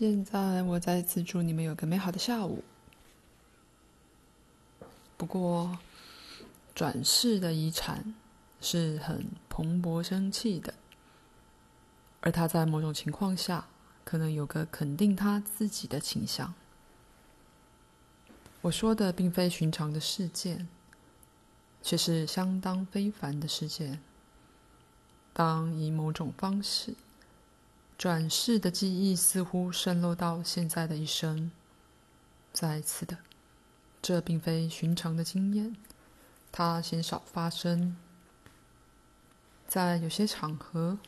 现在我再次祝你们有个美好的下午。不过，转世的遗产是很蓬勃生气的，而他在某种情况下可能有个肯定他自己的倾向。我说的并非寻常的事件，却是相当非凡的事件。当以某种方式。转世的记忆似乎渗漏到现在的一生。再次的，这并非寻常的经验，它鲜少发生。在有些场合，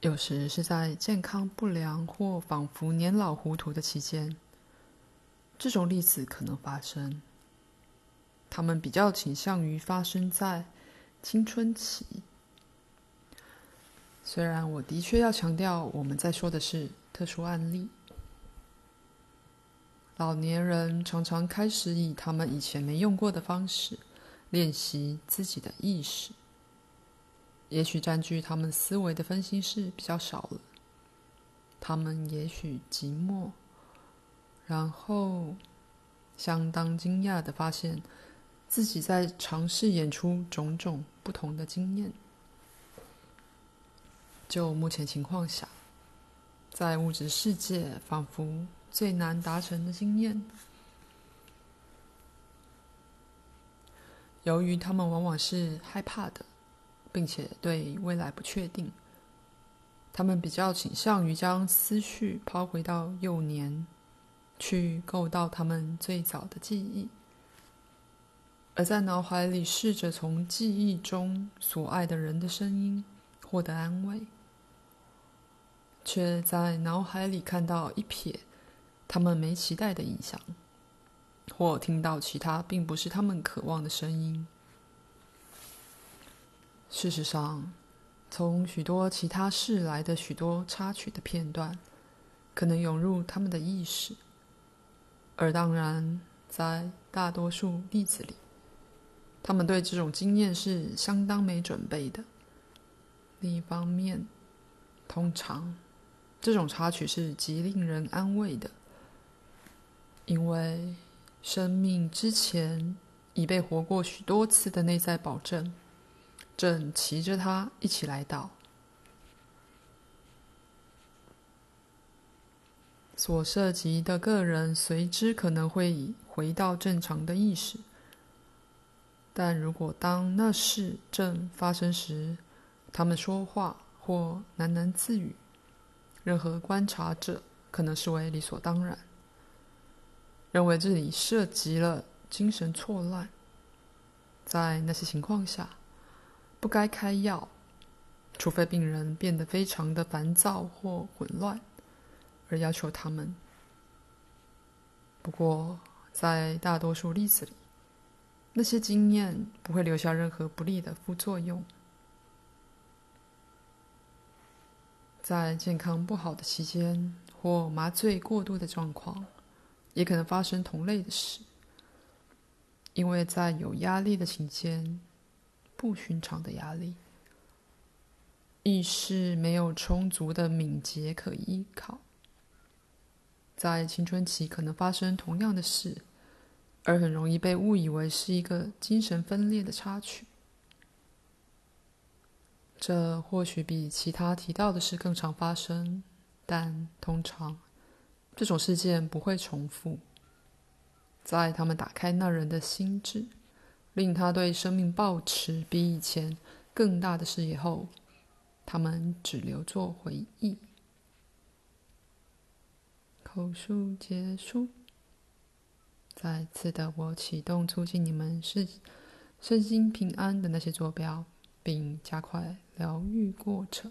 有时是在健康不良或仿佛年老糊涂的期间，这种例子可能发生。他们比较倾向于发生在青春期。虽然我的确要强调，我们在说的是特殊案例。老年人常常开始以他们以前没用过的方式练习自己的意识。也许占据他们思维的分心事比较少了，他们也许寂寞，然后相当惊讶的发现自己在尝试演出种种不同的经验。就目前情况下，在物质世界仿佛最难达成的经验，由于他们往往是害怕的，并且对未来不确定，他们比较倾向于将思绪抛回到幼年，去构造他们最早的记忆，而在脑海里试着从记忆中所爱的人的声音获得安慰。却在脑海里看到一瞥他们没期待的影像，或听到其他并不是他们渴望的声音。事实上，从许多其他世来的许多插曲的片段，可能涌入他们的意识，而当然，在大多数例子里，他们对这种经验是相当没准备的。另一方面，通常。这种插曲是极令人安慰的，因为生命之前已被活过许多次的内在保证，正骑着它一起来到。所涉及的个人随之可能会回到正常的意识，但如果当那事正发生时，他们说话或喃喃自语。任何观察者可能视为理所当然，认为这里涉及了精神错乱。在那些情况下，不该开药，除非病人变得非常的烦躁或混乱，而要求他们。不过，在大多数例子里，那些经验不会留下任何不利的副作用。在健康不好的期间，或麻醉过度的状况，也可能发生同类的事。因为在有压力的期间，不寻常的压力，意识没有充足的敏捷可依靠。在青春期可能发生同样的事，而很容易被误以为是一个精神分裂的插曲。这或许比其他提到的事更常发生，但通常这种事件不会重复。在他们打开那人的心智，令他对生命抱持比以前更大的视野后，他们只留作回忆。口述结束。再次的，我启动促进你们是身心平安的那些坐标。并加快疗愈过程。